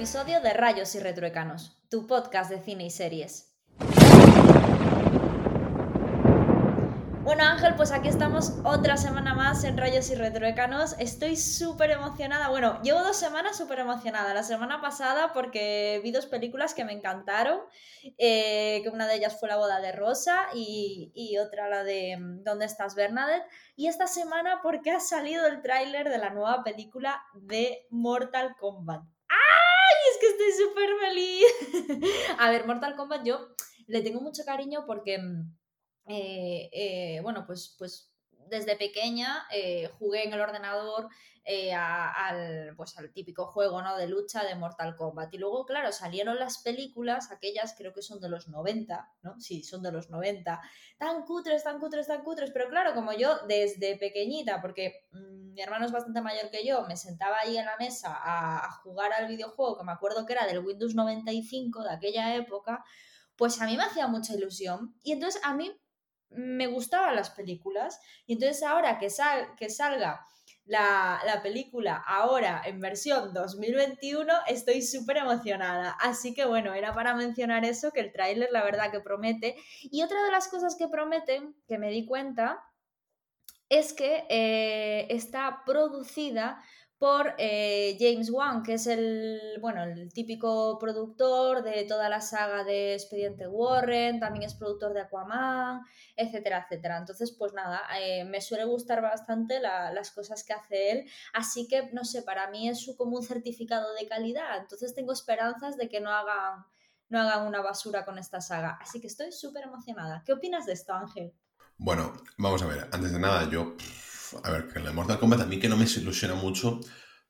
episodio de Rayos y Retruécanos, tu podcast de cine y series. Bueno Ángel, pues aquí estamos otra semana más en Rayos y Retruécanos. Estoy súper emocionada. Bueno, llevo dos semanas súper emocionada. La semana pasada porque vi dos películas que me encantaron, eh, una de ellas fue La boda de Rosa y, y otra la de mm, ¿Dónde estás Bernadette? Y esta semana porque ha salido el tráiler de la nueva película de Mortal Kombat. ¡Ay! Es que estoy súper feliz. A ver, Mortal Kombat yo le tengo mucho cariño porque mm, eh, eh, bueno, pues, pues desde pequeña eh, jugué en el ordenador al, pues al típico juego ¿no? de lucha de Mortal Kombat. Y luego, claro, salieron las películas, aquellas creo que son de los 90, ¿no? Sí, son de los 90. Tan cutres, tan cutres, tan cutres. Pero claro, como yo desde pequeñita, porque mm, mi hermano es bastante mayor que yo, me sentaba ahí en la mesa a, a jugar al videojuego, que me acuerdo que era del Windows 95 de aquella época, pues a mí me hacía mucha ilusión. Y entonces a mí me gustaban las películas y entonces ahora que, sal, que salga la, la, película ahora en versión 2021 estoy súper emocionada. Así que bueno, era para mencionar eso, que el tráiler la verdad que promete. Y otra de las cosas que prometen, que me di cuenta, es que eh, está producida por eh, James Wan, que es el, bueno, el típico productor de toda la saga de Expediente Warren, también es productor de Aquaman, etcétera, etcétera. Entonces, pues nada, eh, me suele gustar bastante las cosas que hace él, así que, no sé, para mí es como un certificado de calidad, entonces tengo esperanzas de que no hagan, no hagan una basura con esta saga, así que estoy súper emocionada. ¿Qué opinas de esto, Ángel? Bueno, vamos a ver, antes de nada, yo a ver, que en la Mortal Kombat a mí que no me ilusiona mucho,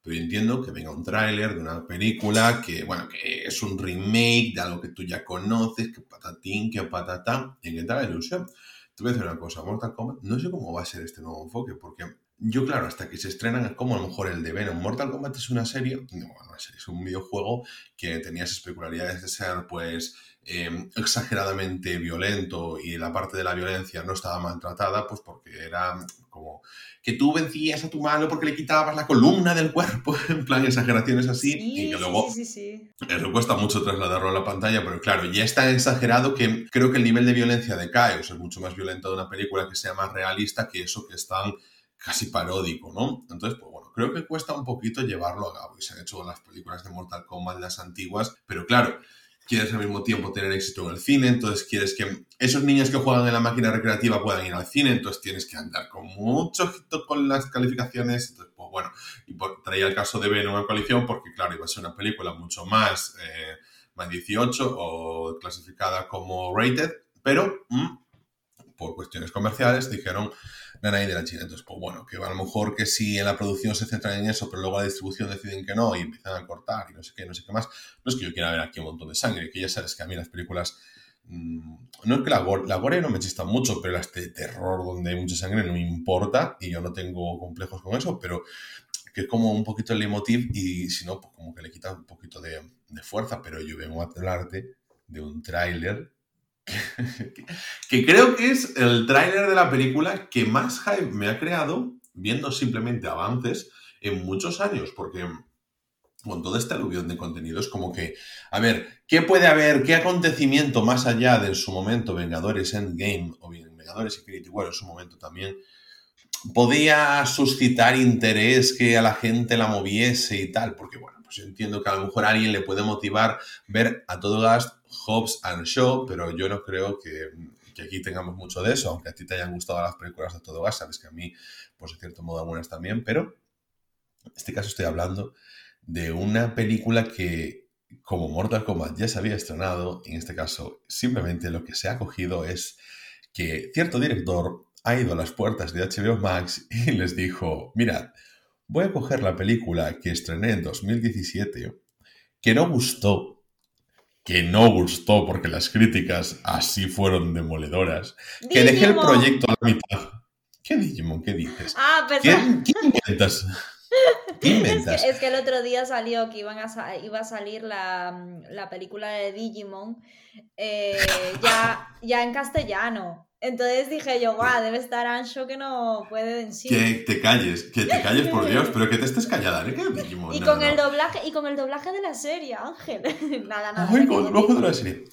pero yo entiendo que venga un tráiler de una película que, bueno, que es un remake de algo que tú ya conoces, que patatín, que patatán, y que te la ilusión. Te voy a decir una cosa, Mortal Kombat, no sé cómo va a ser este nuevo enfoque, porque yo, claro, hasta que se estrenan es como a lo mejor el de Venom. Mortal Kombat es una serie, no, una serie, es un videojuego que tenía esas peculiaridades de ser, pues, Em, exageradamente violento y la parte de la violencia no estaba maltratada, pues porque era como que tú vencías a tu malo porque le quitabas la columna del cuerpo, en plan exageraciones así, y que luego sí, sí, eso cuesta mucho trasladarlo a la pantalla, pero claro, ya está exagerado que creo que el nivel de violencia decae, o sea, es mucho más violento de una película que sea más realista que eso que es tan casi paródico, ¿no? Entonces, pues bueno, creo que cuesta un poquito llevarlo a cabo y se han hecho las películas de Mortal Kombat, las antiguas, pero claro, quieres al mismo tiempo tener éxito en el cine, entonces quieres que esos niños que juegan en la máquina recreativa puedan ir al cine, entonces tienes que andar con mucho ojito con las calificaciones. Entonces, pues bueno, y traía el caso de Venom en coalición porque, claro, iba a ser una película mucho más, eh, más 18 o clasificada como rated, pero mm, por cuestiones comerciales dijeron Nanay de la China. Entonces, pues bueno, que a lo mejor que si en la producción se centran en eso, pero luego la distribución deciden que no y empiezan a cortar y no sé qué, no sé qué más, no es que yo quiera ver aquí un montón de sangre, que ya sabes que a mí las películas, mmm, no es que la la gore no me chista mucho, pero las de terror donde hay mucha sangre no me importa y yo no tengo complejos con eso, pero que es como un poquito el leitmotiv y si no, pues como que le quita un poquito de, de fuerza, pero yo vengo a hablarte de un tráiler que creo que es el tráiler de la película que más hype me ha creado viendo simplemente avances en muchos años, porque con todo este aluvión de contenido es como que, a ver, ¿qué puede haber, qué acontecimiento más allá de en su momento Vengadores Endgame o bien Vengadores Infinity War en su momento también podía suscitar interés que a la gente la moviese y tal? Porque bueno, pues entiendo que a lo mejor a alguien le puede motivar ver a todo gas Hobbs and Shaw, pero yo no creo que, aquí tengamos mucho de eso, aunque a ti te hayan gustado las películas de todo gas, sabes que a mí, pues de cierto modo, algunas también, pero en este caso estoy hablando de una película que, como Mortal Kombat ya se había estrenado, en este caso simplemente lo que se ha cogido es que cierto director ha ido a las puertas de HBO Max y les dijo, mirad, voy a coger la película que estrené en 2017, que no gustó que no gustó porque las críticas así fueron demoledoras, que dejé el proyecto a la mitad. ¿Qué Digimon? ¿Qué dices? Ah, ¿Qué, ¿Qué, inventas? ¿Qué inventas? Es que, es que, el otro día salió que iban a, iba a salir la, la película de Digimon eh, ya, ya en castellano. Entonces dije yo, guau, debe estar Ancho que no puede en sí. Que te calles, que te calles por Dios, pero que te estés callada, ¿eh? Y no, con no, el no. doblaje, y con el doblaje de la serie, Ángel. nada, nada. Ay, con el ojo de la serie.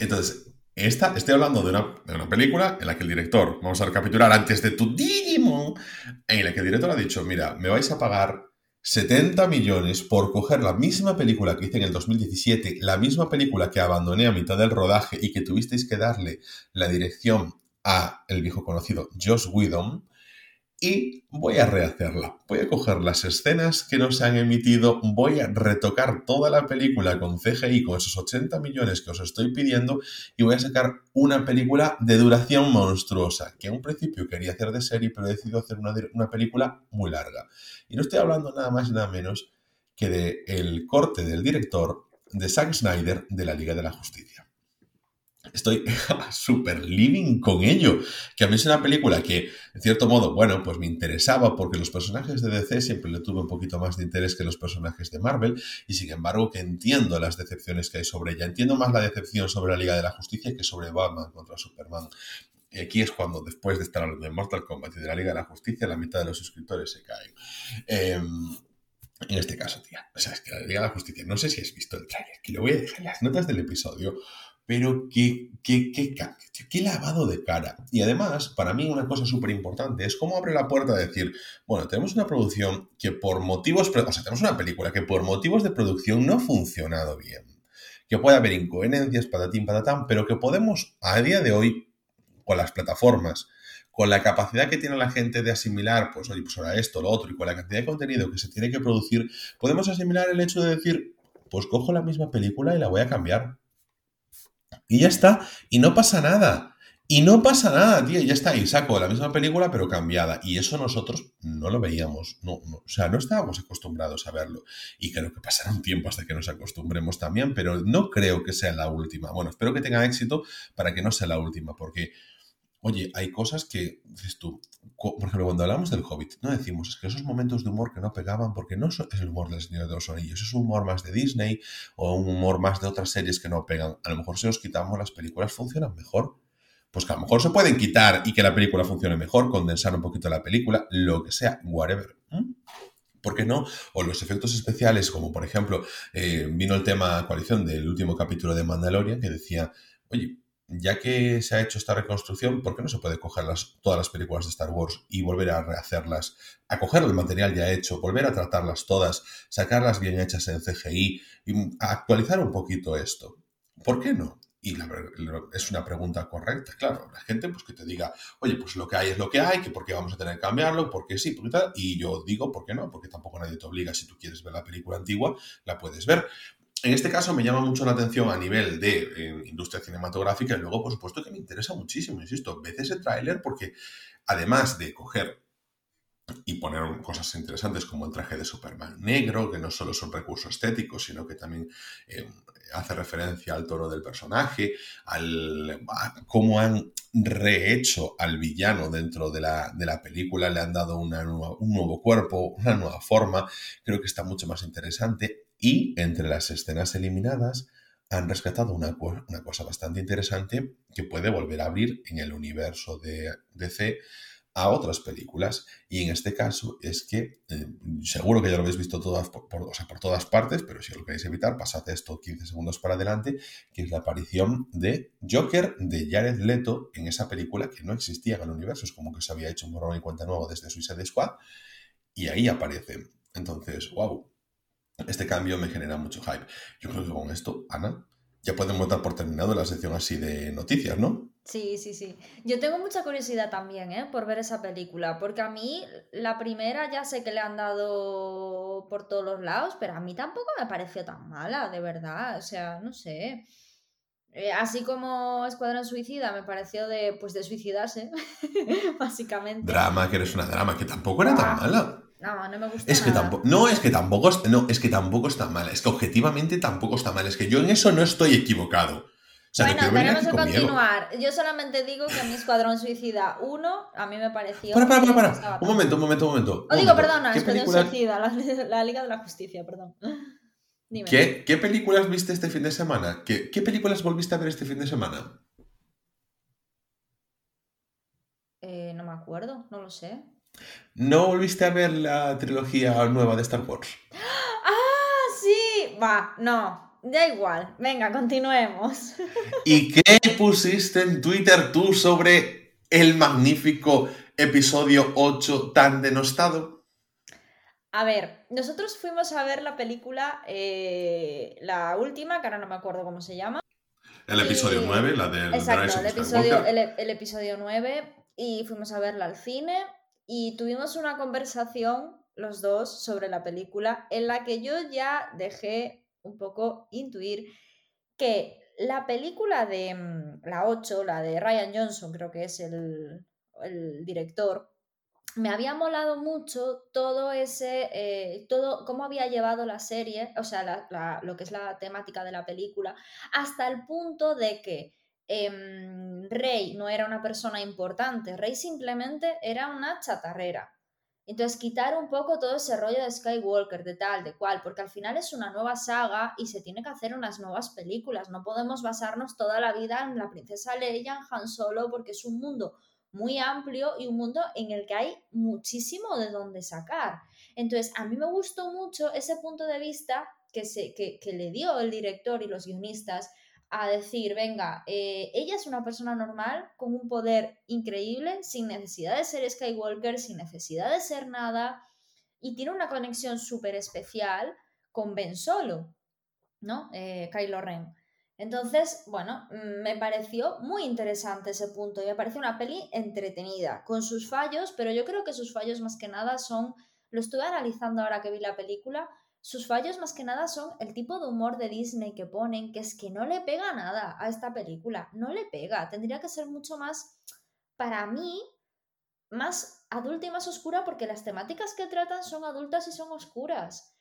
Entonces, esta, estoy hablando de una, de una película en la que el director, vamos a recapitular antes de tu Digimon, en la que el director ha dicho, mira, me vais a pagar 70 millones por coger la misma película que hice en el 2017, la misma película que abandoné a mitad del rodaje y que tuvisteis que darle la dirección a el viejo conocido Josh Whedon, y voy a rehacerla. Voy a coger las escenas que nos han emitido, voy a retocar toda la película con CGI, con esos 80 millones que os estoy pidiendo, y voy a sacar una película de duración monstruosa, que a un principio quería hacer de serie, pero he decidido hacer una, una película muy larga. Y no estoy hablando nada más y nada menos que del el corte del director de Zack Snyder de la Liga de la Justicia. Estoy súper living con ello. Que a mí es una película que, en cierto modo, bueno, pues me interesaba porque los personajes de DC siempre le tuve un poquito más de interés que los personajes de Marvel y sin embargo que entiendo las decepciones que hay sobre ella. Entiendo más la decepción sobre la Liga de la Justicia que sobre Batman contra Superman. Y aquí es cuando, después de estar hablando de Mortal Kombat y de la Liga de la Justicia, la mitad de los suscriptores se caen. Eh, en este caso, tía. O sea, es que la Liga de la Justicia, no sé si has visto el trailer, que lo voy a dejar las notas del episodio, pero qué, qué, qué, qué, lavado de cara. Y además, para mí una cosa súper importante es cómo abre la puerta a decir, bueno, tenemos una producción que por motivos, o sea, tenemos una película que por motivos de producción no ha funcionado bien. Que puede haber incoherencias, patatín, patatán, pero que podemos a día de hoy, con las plataformas, con la capacidad que tiene la gente de asimilar, pues oye, pues ahora esto, lo otro, y con la cantidad de contenido que se tiene que producir, podemos asimilar el hecho de decir, pues cojo la misma película y la voy a cambiar. Y ya está. Y no pasa nada. Y no pasa nada, tío. Ya está. Y saco la misma película, pero cambiada. Y eso nosotros no lo veíamos. No, no, o sea, no estábamos acostumbrados a verlo. Y creo que pasará un tiempo hasta que nos acostumbremos también, pero no creo que sea la última. Bueno, espero que tenga éxito para que no sea la última, porque. Oye, hay cosas que, dices tú, por ejemplo, cuando hablamos del Hobbit, no decimos, es que esos momentos de humor que no pegaban, porque no es el humor del Señor de los Anillos, es un humor más de Disney o un humor más de otras series que no pegan. A lo mejor si nos quitamos las películas funcionan mejor. Pues que a lo mejor se pueden quitar y que la película funcione mejor, condensar un poquito la película, lo que sea, whatever. ¿Por qué no? O los efectos especiales, como por ejemplo, eh, vino el tema coalición del último capítulo de Mandalorian que decía, oye, ya que se ha hecho esta reconstrucción, ¿por qué no se puede coger las, todas las películas de Star Wars y volver a rehacerlas? A coger el material ya hecho, volver a tratarlas todas, sacarlas bien hechas en CGI y actualizar un poquito esto. ¿Por qué no? Y la, es una pregunta correcta, claro. La gente, pues que te diga, oye, pues lo que hay es lo que hay, que por qué vamos a tener que cambiarlo, porque sí, porque tal. Y yo digo, ¿por qué no? Porque tampoco nadie te obliga. Si tú quieres ver la película antigua, la puedes ver. En este caso me llama mucho la atención a nivel de eh, industria cinematográfica y luego, por supuesto, que me interesa muchísimo, insisto, ves ese tráiler porque además de coger y poner cosas interesantes como el traje de Superman negro, que no solo son recursos estéticos, sino que también eh, hace referencia al toro del personaje, al, a cómo han rehecho al villano dentro de la, de la película, le han dado un nuevo cuerpo, una nueva forma, creo que está mucho más interesante y entre las escenas eliminadas han rescatado una, cosa bastante interesante que puede volver a abrir en el universo de DC a otras películas. Y en este caso es que, eh, seguro que ya lo habéis visto todas por, por, o sea, por, todas partes, pero si lo queréis evitar, pasad esto 15 segundos para adelante, que es la aparición de Joker de Jared Leto en esa película que no existía en el universo. Es como que se había hecho un borrón y cuenta nuevo desde Suicide Squad. Y ahí aparece. Entonces, wow, este cambio me genera mucho hype. Yo creo que con esto, Ana, ya podemos dar por terminado la sección así de noticias, ¿no? Sí, sí, sí. Yo tengo mucha curiosidad también, ¿eh? Por ver esa película, porque a mí la primera ya sé que le han dado por todos los lados, pero a mí tampoco me pareció tan mala, de verdad. O sea, no sé. Eh, así como Escuadrón Suicida me pareció de, pues, de suicidarse, básicamente. Drama, que eres una drama, que tampoco era tan mala. No, no me gusta. Es que nada. tampoco, no, es que tampoco, no, es que tampoco está mal. Es que objetivamente tampoco está mal. Es que yo en eso no estoy equivocado. O sea, bueno, no tenemos que con continuar. Miedo. Yo solamente digo que mi Escuadrón Suicida 1 a mí me pareció. Para, para, para, para. Un momento, un momento, un momento. O un digo, momento. perdona, ¿Qué Escuadrón Suicida, la, la, Liga de la Justicia, perdón. Dime. ¿qué, ¿Qué películas viste este fin de semana? ¿Qué, ¿Qué películas volviste a ver este fin de semana? acuerdo, no lo sé. ¿No volviste a ver la trilogía nueva de Star Wars? ¡Ah, sí! Va, no, da igual. Venga, continuemos. ¿Y qué pusiste en Twitter tú sobre el magnífico episodio 8 tan denostado? A ver, nosotros fuimos a ver la película, eh, la última, que ahora no me acuerdo cómo se llama. El episodio 9, la del Exacto, el episodio, el, el episodio 9, y fuimos a verla al cine y tuvimos una conversación los dos sobre la película en la que yo ya dejé un poco intuir que la película de mm, la 8, la de Ryan Johnson, creo que es el, director, me había molado mucho todo ese, eh, todo, cómo había llevado la serie, o sea, lo que es la temática de la película, hasta el punto de que em, Rey no era una persona importante, Rey simplemente era una chatarrera. Entonces, quitar un poco todo ese rollo de Skywalker, de tal, de cual, porque al final es una nueva saga y se tiene que hacer unas nuevas películas. No podemos basarnos toda la vida en la princesa Leia, en Han Solo, porque es un mundo muy amplio y un mundo en el que hay muchísimo de dónde sacar. Entonces, a mí me gustó mucho ese punto de vista que, se, que, le dio el director y los guionistas a decir, venga, eh, ella es una persona normal con un poder increíble, sin necesidad de ser Skywalker, sin necesidad de ser nada, y tiene una conexión súper especial con Ben Solo, ¿no? Eh, Kylo Ren. Entonces, bueno, mm, me pareció muy interesante ese punto y me parece una peli entretenida, con sus fallos, pero yo creo que sus fallos más que nada son, lo estuve analizando ahora que vi la película, sus fallos más que nada son el tipo de humor de Disney que ponen, que es que no le pega nada a esta película, no le pega, tendría que ser mucho más, para mí, más adulta y más oscura porque las temáticas que tratan son adultas y son oscuras.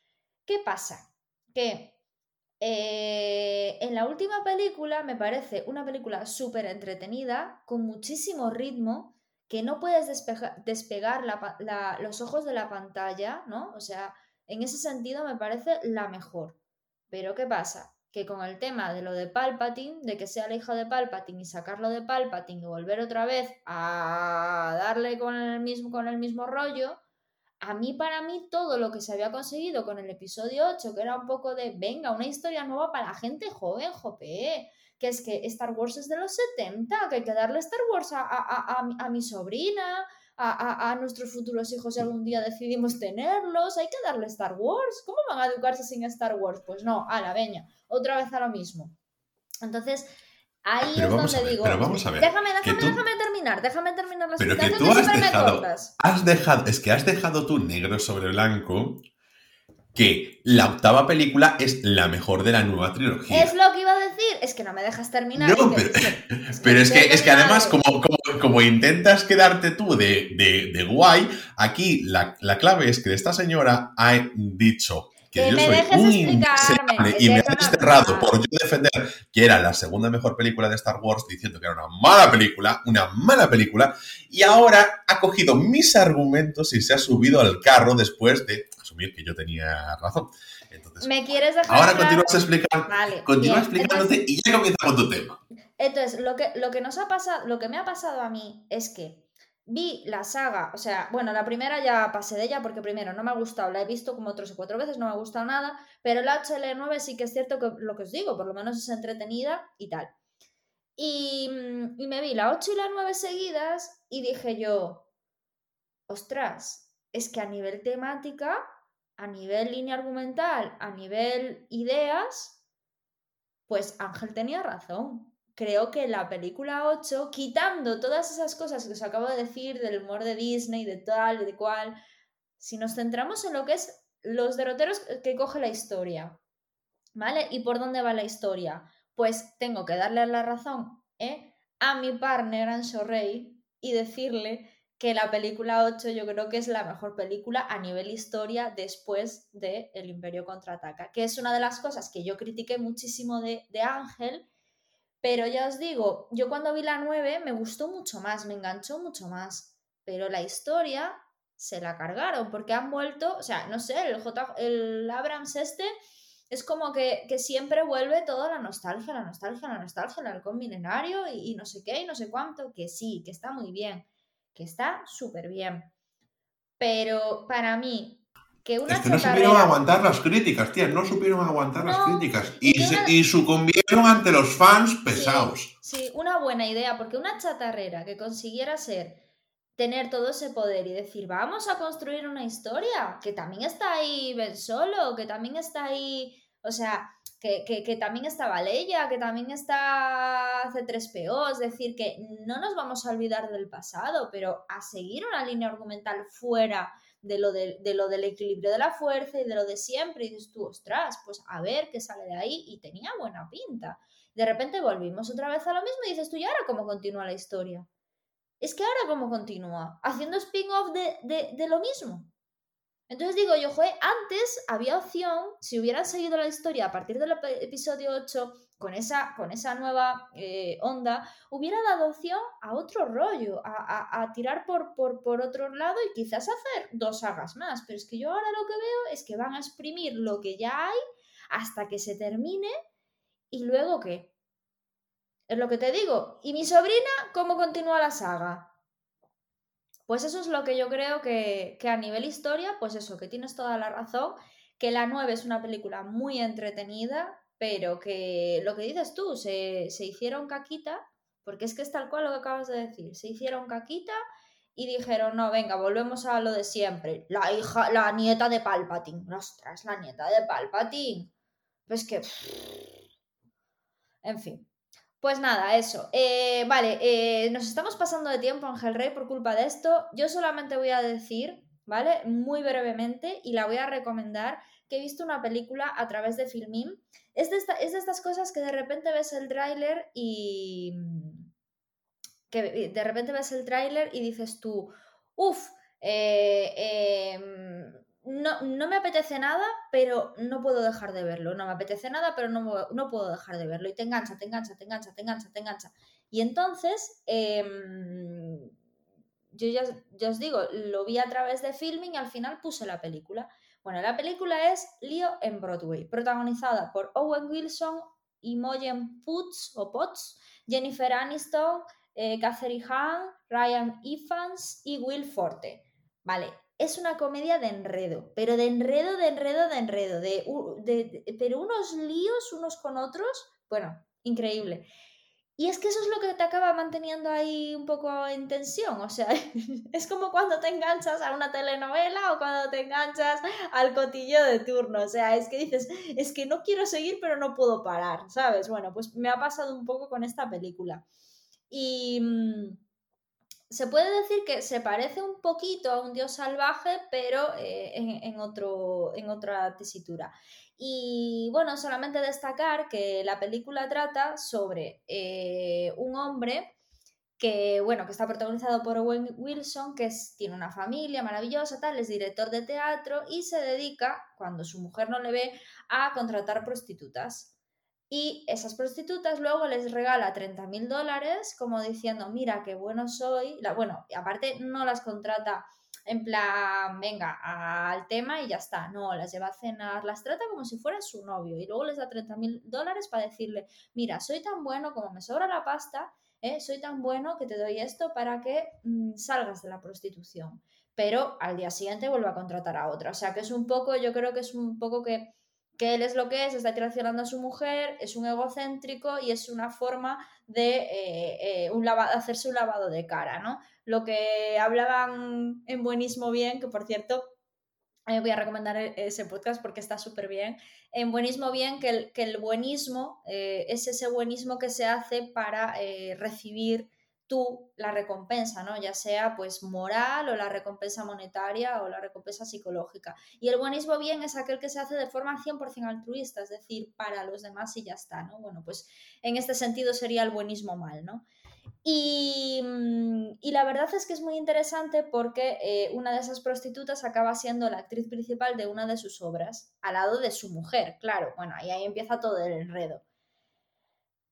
¿Qué pasa? Que eh, en la última película me parece una película súper entretenida, con muchísimo ritmo, que no puedes despegar los ojos de la pantalla, ¿no? O sea, en ese sentido me parece la mejor. Pero ¿qué pasa? Que con el tema de lo de Palpatine, de que sea la hija de Palpatine y sacarlo de Palpatine y volver otra vez a darle con el mismo, con el mismo rollo, a mí, para mí, todo lo que se había conseguido con el episodio 8, que era un poco de, venga, una historia nueva para gente joven, jope, que es que Star Wars es de los 70, que hay que darle Star Wars a, mi sobrina, a, nuestros futuros hijos si algún día decidimos tenerlos, hay que darle Star Wars. ¿Cómo van a educarse sin Star Wars? Pues no, a la veña, otra vez a lo mismo. Entonces, Ahí es donde digo. Pero vamos a ver. Déjame, déjame, déjame terminar, déjame terminar las Pero que tú has dejado, has dejado. Es que has dejado tú negro sobre blanco que la octava película es la mejor de la nueva trilogía. Es lo que a es que no me dejas terminar. No, pero, es, que, es que además, como, como, intentas quedarte tú de, de, de guay, aquí la, la, clave es que esta señora ha dicho que, yo soy un inseable y me ha desterrado por yo defender que era la segunda mejor película de Star Wars diciendo que era una mala película, una mala película, y ahora ha cogido mis argumentos y se ha subido al carro después de asumir que yo tenía razón. Entonces, ¿Me quieres dejar ahora continúas explicando, vale, continúa explicándote y ya comienza con tu tema. Entonces, lo que, lo que nos ha pasado, lo que me ha pasado a mí es que vi la saga, o sea, bueno, la primera ya pasé de ella porque primero no me ha gustado, la he visto como tres o cuatro veces, no me ha gustado nada, pero la HL9 sí que es cierto que lo que os digo, por lo menos es entretenida y tal. Y, mm, y me vi la 8 y la 9 seguidas y dije yo, ostras, es que a nivel temática, a nivel línea argumental, a nivel ideas, pues Ángel tenía razón creo que la película 8, quitando todas esas cosas que os acabo de decir del humor de Disney, de tal, de cual, si nos centramos en lo que es los derroteros que coge la historia, ¿vale? ¿Y por dónde va la historia? Pues tengo que darle la razón ¿eh? a mi partner Ancho Rey y decirle que la película 8 yo creo que es la mejor película a nivel historia después de El Imperio Contraataca, que es una de las cosas que yo critiqué muchísimo de, de Ángel pero ya os digo, yo cuando vi la 9 me gustó mucho más, me enganchó mucho más. Pero la historia se la cargaron porque han vuelto, o sea, no sé, el, J, el Abrams este es como que, siempre vuelve toda la nostalgia, la nostalgia, la nostalgia, el halcón milenario y, no sé qué y no sé cuánto, que sí, que está muy bien. Que está súper bien. Pero para mí, que una Es que no supieron aguantar las críticas, tía, no supieron aguantar las críticas. y que se- una- y sucumbieron ante los fans pesados. Sí, una buena idea, porque una chatarrera que consiguiera ser tener todo ese poder y decir, vamos a construir una historia, que también está ahí Ben Solo, que también está ahí, o sea, que, que, que también está Valeria, que también está C3PO, es decir, que no nos vamos a olvidar del pasado, pero a seguir una línea argumental fuera de lo, de, de lo del equilibrio de la fuerza y de lo de siempre, y dices tú, ostras, pues a ver qué sale de ahí, y tenía buena pinta. De repente volvimos otra vez a lo mismo y dices tú, ¿y ahora cómo continúa la historia? Es que ahora cómo continúa, haciendo spin-off de, de, de lo mismo. Entonces digo yo, joder, antes había opción, si hubieran seguido la historia a partir del ep- episodio 8, con esa, con esa nueva eh, onda, hubiera dado opción a otro rollo, a, a- a tirar por, por, por otro lado y quizás hacer dos sagas más. Pero es que yo ahora lo que veo es que van a exprimir lo que ya hay hasta que se termine y luego qué. Es lo que te digo. ¿Y mi sobrina cómo continúa la saga? Pues eso es lo que yo creo que, que a nivel historia, pues eso, que tienes toda la razón, que la 9 es una película muy entretenida, pero que lo que dices tú, se, se hicieron caquita, porque es que es tal cual lo que acabas de decir, se hicieron caquita y dijeron, no, venga, volvemos a lo de siempre, la hija, la nieta de Palpatine, ostras, la nieta de Palpatine, pues que... En fin. Pues nada, eso. Eh, vale, eh, nos estamos pasando de tiempo, Ángel Rey, por culpa de esto. Yo solamente voy a decir, ¿vale? Muy brevemente, y la voy a recomendar, que he visto una película a través de Filmin. Es de, esta- es de estas cosas que de repente ves el tráiler y... que de repente ves el tráiler y dices tú, uff, no, no me apetece nada, pero no puedo dejar de verlo. No me apetece nada, pero no, no puedo dejar de verlo. Y te engancha, te engancha, te engancha, te engancha, te engancha. Y entonces, em, yo ya, os digo, lo vi a través de filming y al final puse la película. Bueno, la película es Lío en Broadway, protagonizada por Owen Wilson, Imogen Poots o Potts, Jennifer Aniston, eh, Catherine Hahn, Ryan Evans y Will Forte. Vale, es una comedia de enredo, pero de enredo, de enredo, de enredo, de, pero unos líos unos con otros, bueno, increíble. Y es que eso es lo que te acaba manteniendo ahí un poco en tensión, o sea, es como cuando te enganchas a una telenovela o cuando te enganchas al cotillo de turno, o sea, es que dices, es que no quiero seguir pero no puedo parar, ¿sabes? Bueno, pues me ha pasado un poco con esta película. Y mm, se puede decir que se parece un poquito a un dios salvaje, pero eh, en, otro, en otra tesitura. Y bueno, solamente destacar que la película trata sobre eh, un hombre que, bueno, que está protagonizado por Owen Wilson, que tiene una familia maravillosa, tal, es director de teatro y se dedica, cuando su mujer no le ve, a contratar prostitutas. Y esas prostitutas luego les regala 30 mil dólares como diciendo, mira qué bueno soy. La, bueno, y aparte no las contrata en plan, venga, al tema y ya está. No, las lleva a cenar, las trata como si fuera su novio y luego les da 30 mil dólares para decirle, mira, soy tan bueno como me sobra la pasta, ¿eh? soy tan bueno que te doy esto para que mm, salgas de la prostitución. Pero al día siguiente vuelve a contratar a otra. O sea que es un poco, yo creo que es un poco que que él es lo que es, está traicionando a su mujer, es un egocéntrico y es una forma de eh, eh, un hacerse un lavado de cara, ¿no? Lo que hablaban en Buenismo Bien, que por cierto, eh, voy a recomendar e- ese podcast porque está súper bien. En Buenismo Bien, que el, que el buenismo es ese buenismo que se hace para recibir tú la recompensa, ¿no? Ya sea pues moral o la recompensa monetaria o la recompensa psicológica. Y el buenismo bien es aquel que se hace de forma 100% altruista, es decir, para los demás y ya está, ¿no? Bueno, pues en este sentido sería el buenismo mal, ¿no? Y, mm, y la verdad es que es muy interesante porque eh, una de esas prostitutas acaba siendo la actriz principal de una de sus obras, al lado de su mujer, claro. Bueno, y ahí empieza todo el enredo.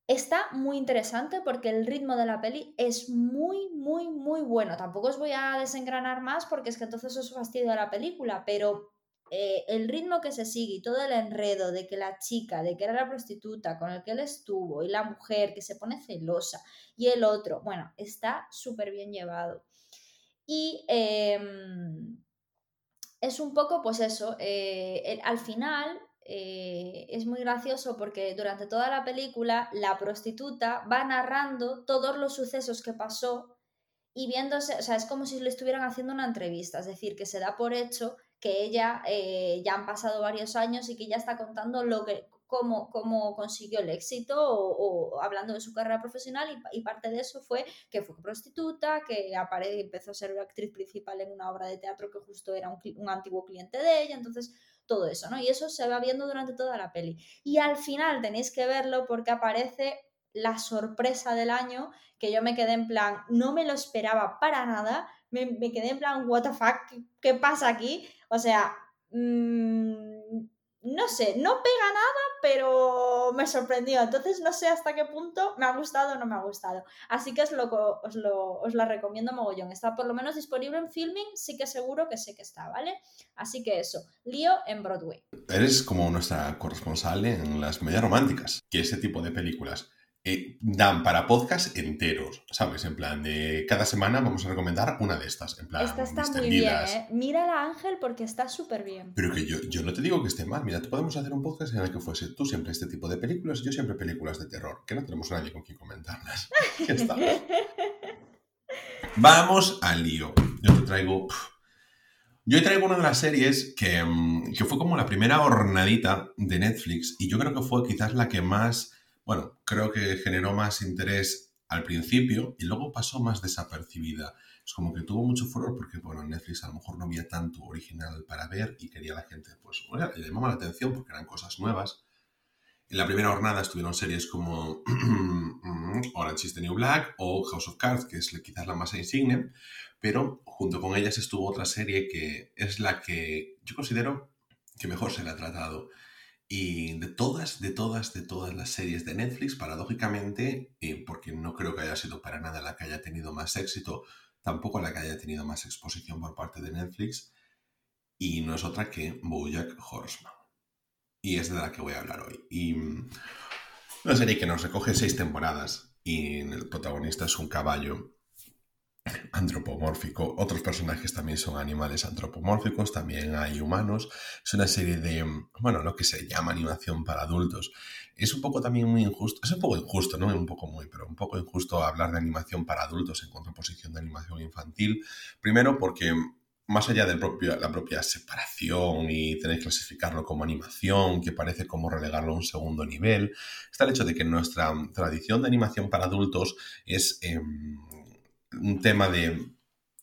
Está muy interesante porque el ritmo de la peli es muy, muy, muy bueno. Tampoco os voy a desengranar más porque es que entonces os fastidio la película, pero eh, el ritmo que se sigue y todo el enredo de que la chica, de que era la prostituta con el que él estuvo y la mujer que se pone celosa y el otro, bueno, está súper bien llevado. Y em, es un poco, pues eso, eh, al final eh, es muy gracioso porque durante toda la película la prostituta va narrando todos los sucesos que pasó y viéndose, o sea, es como si le estuvieran haciendo una entrevista, es decir, que se da por hecho que ella eh, ya han pasado varios años y que ya está contando lo que, cómo, cómo consiguió el éxito o, hablando de su carrera profesional y, parte de eso fue que fue prostituta, que empezó a ser actriz principal en una obra de teatro que justo era un, un antiguo cliente de ella, entonces todo eso, ¿no? Y eso se va viendo durante toda la peli. Y al final tenéis que verlo porque aparece la sorpresa del año, que yo me quedé en plan, no me lo esperaba para nada, me, quedé en plan, what the fuck, ¿qué, pasa aquí? O sea, mmm, no sé, no pega nada, pero me sorprendió. Entonces no sé hasta qué punto me ha gustado o no me ha gustado. Así que os, lo, os, lo, os la recomiendo mogollón. Está por lo menos disponible en filming, sí que seguro que sé que está, ¿vale? Así que eso, lío en Broadway. Eres como nuestra corresponsal en las medias románticas, que ese tipo de películas eh, dan para podcast enteros, ¿sabes? En plan de cada semana vamos a recomendar una de estas. En plan, Esta está muy bien, ¿eh? Mírala, Ángel, porque está súper bien. Pero que yo, yo no te digo que esté mal. Mira, te podemos hacer un podcast en el que fuese tú siempre este tipo de películas y yo siempre películas de terror, que no tenemos a nadie con quien comentarlas. Vamos al lío. Yo te traigo. Yo traigo una de las series que, mm, que fue como la primera hornadita de Netflix y yo creo que fue quizás la que más bueno, creo que generó más interés al principio y luego pasó más desapercibida. Es como que tuvo mucho furor porque, bueno, Netflix a lo mejor no había tanto original para ver y quería la gente, pues, bueno, le llamaba la atención porque eran cosas nuevas. En la primera jornada estuvieron series como Orange is the New Black o House of Cards, que es quizás la más insigne, pero junto con ellas estuvo otra serie que es la que yo considero que mejor se le ha tratado y de todas, de todas, de todas las series de Netflix, paradójicamente, eh, porque no creo que haya sido para nada la que haya tenido más éxito, tampoco la que haya tenido más exposición por parte de Netflix, y no es otra que Bojack Horseman. Y es de la que voy a hablar hoy. Y mm, una serie que nos recoge seis temporadas y el protagonista es un caballo antropomórfico. Otros personajes también son animales antropomórficos, también hay humanos. Es una serie de, bueno, lo que se llama animación para adultos. Es un poco también muy injusto, es un poco injusto, no un poco muy, pero un poco injusto hablar de animación para adultos en contraposición de animación infantil. Primero porque más allá de la propia separación y tener que clasificarlo como animación, que parece como relegarlo a un segundo nivel, está el hecho de que nuestra tradición de animación para adultos es em, un tema de,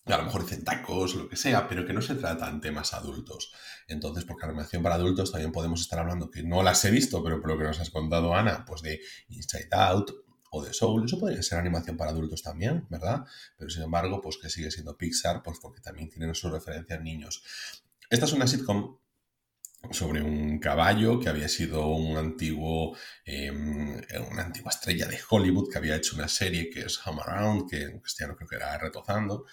a lo mejor dicen tacos, lo que sea, pero que no se trata en temas adultos. Entonces, porque animación para adultos también podemos estar hablando, que no las he visto, pero por lo que nos has contado, Ana, pues de Inside Out o de Soul, eso podría ser animación para adultos también, ¿verdad? Pero sin embargo, pues que sigue siendo Pixar, pues porque también tienen su referencia en niños. Esta es una sitcom sobre un caballo que había sido un antiguo, em, una antigua estrella de Hollywood que había hecho una serie que es Home Around, que en cristiano creo que era Retozando,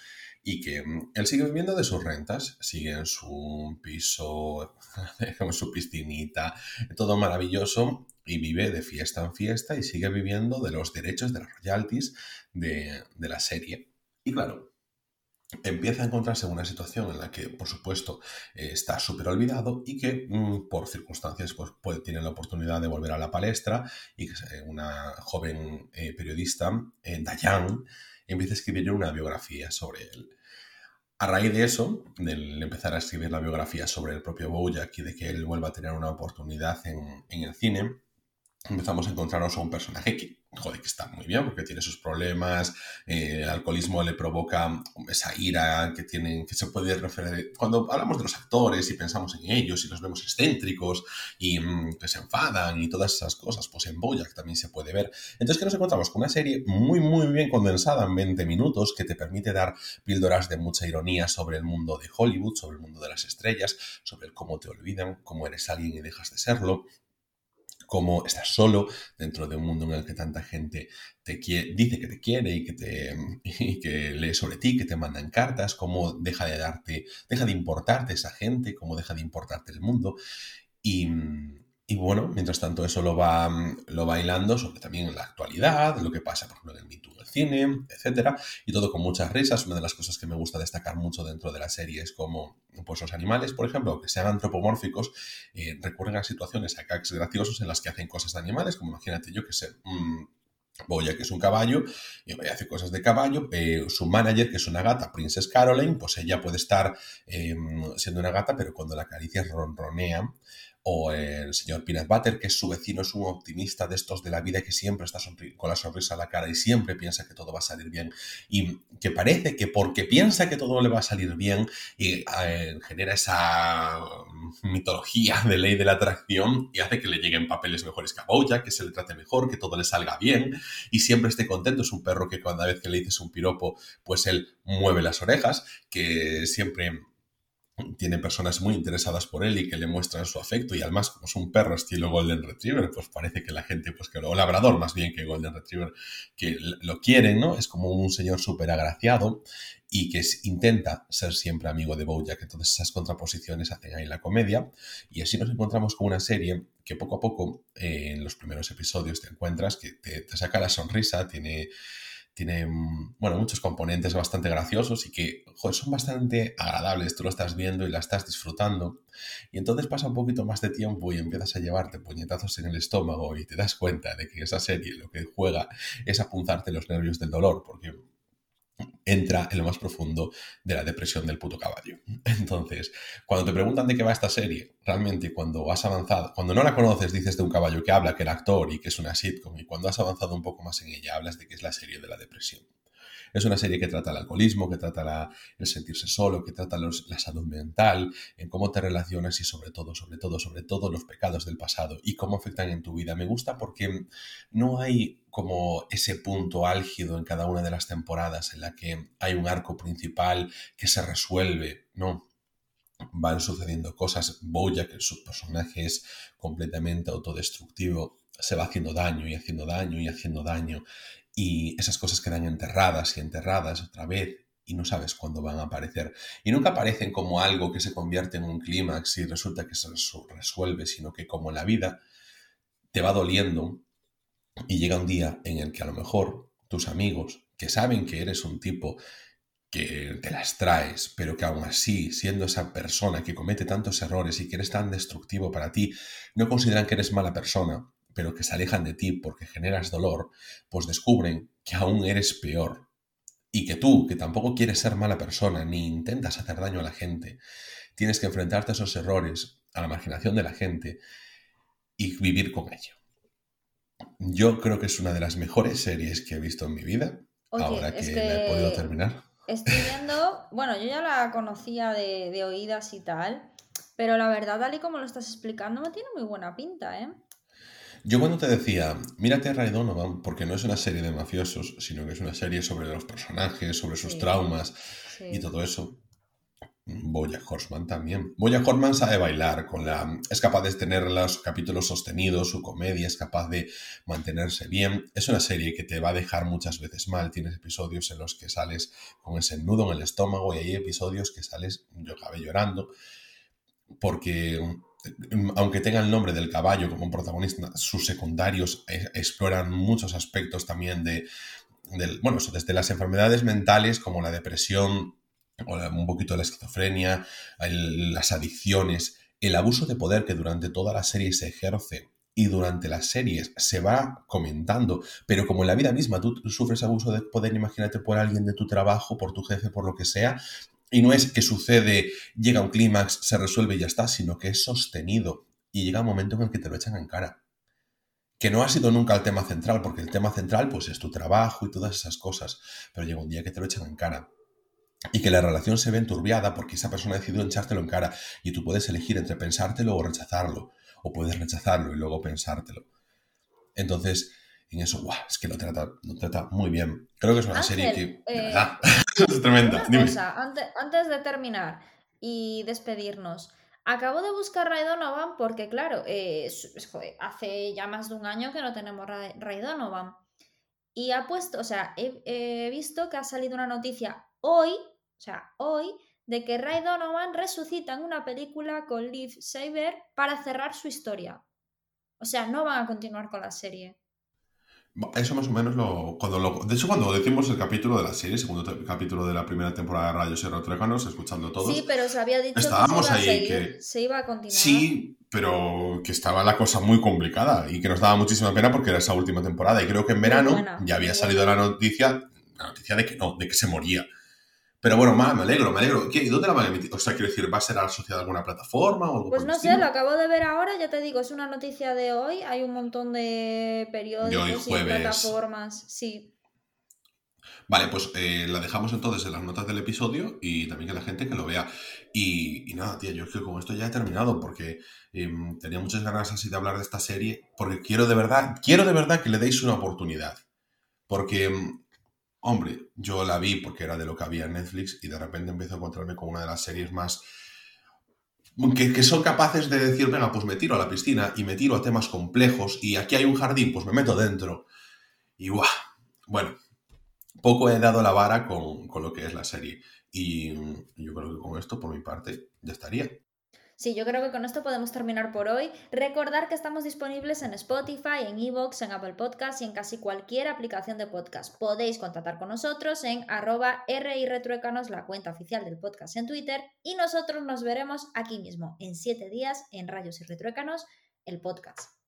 y que em, él sigue viviendo de sus rentas, sigue en su piso, en su piscinita, todo maravilloso, y vive de fiesta en fiesta y sigue viviendo de los derechos de las royalties de, de la serie. Y claro, empieza a encontrarse en una situación en la que, por supuesto, eh, está súper olvidado y que mm, por circunstancias pues, tiene la oportunidad de volver a la palestra y que una joven eh, periodista, eh, Dayan, empieza a escribir una biografía sobre él. A raíz de eso, de empezar a escribir la biografía sobre el propio Bojack y de que él vuelva a tener una oportunidad en, en el cine, empezamos a encontrarnos a un personaje que joder, que está muy bien porque tiene sus problemas, eh, el alcoholismo le provoca esa ira que tienen, que se puede referir, cuando hablamos de los actores y pensamos en ellos y los vemos excéntricos y mm, que se enfadan y todas esas cosas, pues en Boyack también se puede ver. Entonces que nos encontramos con una serie muy muy bien condensada en 20 minutos que te permite dar píldoras de mucha ironía sobre el mundo de Hollywood, sobre el mundo de las estrellas, sobre cómo te olvidan, cómo eres alguien y dejas de serlo, cómo estás solo dentro de un mundo en el que tanta gente te dice que te quiere y que, te, lee sobre ti, que te mandan cartas, cómo deja de darte, deja de importarte esa gente, cómo deja de importarte el mundo. Y, bueno, mientras tanto eso lo va, lo bailando sobre también la actualidad, lo que pasa, por ejemplo, en el Me el cine, etcétera, y todo con muchas risas. Una de las cosas que me gusta destacar mucho dentro de la serie es como pues, los animales, por ejemplo, que sean antropomórficos, eh, recurren a situaciones a gags graciosos en las que hacen cosas de animales, como imagínate yo que sé, mmm, Boya, que es un caballo, y hace cosas de caballo. Eh, su manager, que es una gata, Princess Caroline, pues ella puede estar em, siendo una gata, pero cuando la caricia ronronea o el señor Peanut Butter, que es su vecino, es un optimista de estos de la vida que siempre está con la sonrisa a la cara y siempre piensa que todo va a salir bien. Y que parece que porque piensa que todo le va a salir bien, y, eh, genera esa mitología de ley de la atracción y hace que le lleguen papeles mejores que a Boya, que se le trate mejor, que todo le salga bien y siempre esté contento. Es un perro que cada vez que le dices un piropo, pues él mueve las orejas, que siempre tiene personas muy interesadas por él y que le muestran su afecto y además como es un perro estilo Golden Retriever, pues parece que la gente, pues que lo, labrador más bien que Golden Retriever, que lo quieren, ¿no? Es como un señor súper agraciado y que intenta ser siempre amigo de Bojack, entonces esas contraposiciones hacen ahí la comedia y así nos encontramos con una serie que poco a poco eh, en los primeros episodios te encuentras que te saca la sonrisa, tiene tiene mm, bueno, muchos componentes bastante graciosos y que son bastante agradables. Tú lo estás viendo y la estás disfrutando. Y entonces pasa un poquito más de tiempo y empiezas a llevarte puñetazos en el estómago y te das cuenta de que esa serie lo que juega es apuntarte los nervios del dolor, porque entra en lo más profundo de la depresión del puto caballo. Entonces, cuando te preguntan de qué va esta serie, realmente cuando has avanzado, cuando no la conoces dices de un caballo que habla, que el actor y que es una sitcom, y cuando has avanzado un poco más en ella hablas de que es la serie de la depresión. Es una serie que trata el alcoholismo, que trata el sentirse solo, que trata la salud mental, en cómo te relacionas y sobre todo, sobre todo, sobre todo los pecados del pasado y cómo afectan en tu vida. Me gusta porque no hay como ese punto álgido en cada una de las temporadas en la que hay un arco principal que se resuelve, no, van sucediendo cosas. Boya, que su personaje es completamente autodestructivo, se va haciendo daño y haciendo daño y haciendo daño y esas cosas quedan enterradas y enterradas otra vez y no sabes cuándo van a aparecer. Y nunca aparecen como algo que se convierte en un clímax y resulta que se resuelve, sino que como la vida te va doliendo y llega un día en el que a lo mejor tus amigos, que saben que eres un tipo que te las traes, pero que aún así, siendo esa persona que comete tantos errores y que eres tan destructivo para ti, no consideran que eres mala persona, pero que se alejan de ti porque generas dolor, pues descubren que aún eres peor. Y que tú, que tampoco quieres ser mala persona ni intentas hacer daño a la gente, tienes que enfrentarte a esos errores, a la marginación de la gente y vivir con ello. Yo creo que es una de las mejores series que he visto en mi vida, ahora que, la he podido terminar. Estoy viendo, bueno, yo ya la conocía de, de oídas y tal, pero la verdad, tal y como lo estás explicando, me tiene muy buena pinta, ¿eh? Yo cuando te decía, mírate a Ray Donovan, porque no es una serie de mafiosos, sino que es una serie sobre los personajes, sobre sus traumas y todo eso. Boya Horseman también. Boya Horseman sabe bailar, con la, es capaz de tener los capítulos sostenidos, su comedia, es capaz de mantenerse bien. Es una serie que te va a dejar muchas veces mal. Tienes episodios en los que sales con ese nudo en el estómago y hay episodios que sales, yo acabé llorando, porque aunque tenga el nombre del caballo como protagonista, sus secundarios e, exploran muchos aspectos también de, bueno, desde las enfermedades mentales como la depresión, o un poquito la esquizofrenia, las adicciones, el abuso de poder que durante toda la serie se ejerce y durante las series se va comentando, pero como en la vida misma tú sufres abuso de poder, imagínate por alguien de tu trabajo, por tu jefe, por lo que sea, y no es que sucede, llega un clímax, se resuelve y ya está, sino que es sostenido y llega un momento en el que te lo echan en cara. Que no ha sido nunca el tema central, porque el tema central pues es tu trabajo y todas esas cosas, pero llega un día que te lo echan en cara. Y que la relación se ve enturbiada porque esa persona ha decidido echártelo en cara y tú puedes elegir entre pensártelo o rechazarlo, o puedes rechazarlo y luego pensártelo. Entonces, en eso, ¡guau! es que lo trata, lo trata muy bien. Creo que es una serie que, eh, es tremenda. antes, de terminar y despedirnos, acabo de buscar Ray Donovan porque, claro, eh, hace ya más de un año que no tenemos Ray, Donovan. Y ha puesto, o sea, he, visto que ha salido una noticia hoy, o sea, hoy, de que Ray Donovan resucita en una película con Liv Saber para cerrar su historia. O sea, no van a continuar con la serie. Eso más o menos lo, cuando lo... De hecho, cuando decimos el capítulo de la serie, segundo capítulo de la primera temporada de Rayos y escuchando todos... Sí, pero se había dicho estábamos que, se iba, ahí, a seguir, que... se iba a continuar. Sí, pero que estaba la cosa muy complicada y que nos daba muchísima pena porque era esa última temporada. Y creo que en verano buena, ya había salido la noticia, la noticia de que no, de que se moría. Pero bueno, ma, me alegro, me alegro. ¿Qué? ¿Y dónde la van a emitir? O sea, quiero decir, ¿va a ser asociada a alguna plataforma o algo Pues no sé, estilo? lo acabo de ver ahora, ya te digo, es una noticia de hoy, hay un montón de periódicos y jueves. plataformas, sí. Vale, pues eh, la dejamos entonces en las notas del episodio y también que la gente que lo vea. Y, y nada, tía, yo es que con esto ya he terminado porque em, tenía muchas ganas así de hablar de esta serie porque quiero de verdad, quiero de verdad que le deis una oportunidad. Porque, em, hombre, yo la vi porque era de lo que había en Netflix y de repente empiezo a encontrarme con una de las series más... Que, que son capaces de decir, venga, pues me tiro a la piscina y me tiro a temas complejos y aquí hay un jardín, pues me meto dentro. Y guau, bueno, poco he dado la vara con, con, lo que es la serie. Y yo creo que con esto, por mi parte, ya estaría. Sí, yo creo que con esto podemos terminar por hoy. Recordar que estamos disponibles en Spotify, en Evox, en Apple Podcasts y en casi cualquier aplicación de podcast. Podéis contactar con nosotros en arroba RIRetruécanos, la cuenta oficial del podcast en Twitter. Y nosotros nos veremos aquí mismo, en siete días, en Rayos y Retruécanos, el podcast.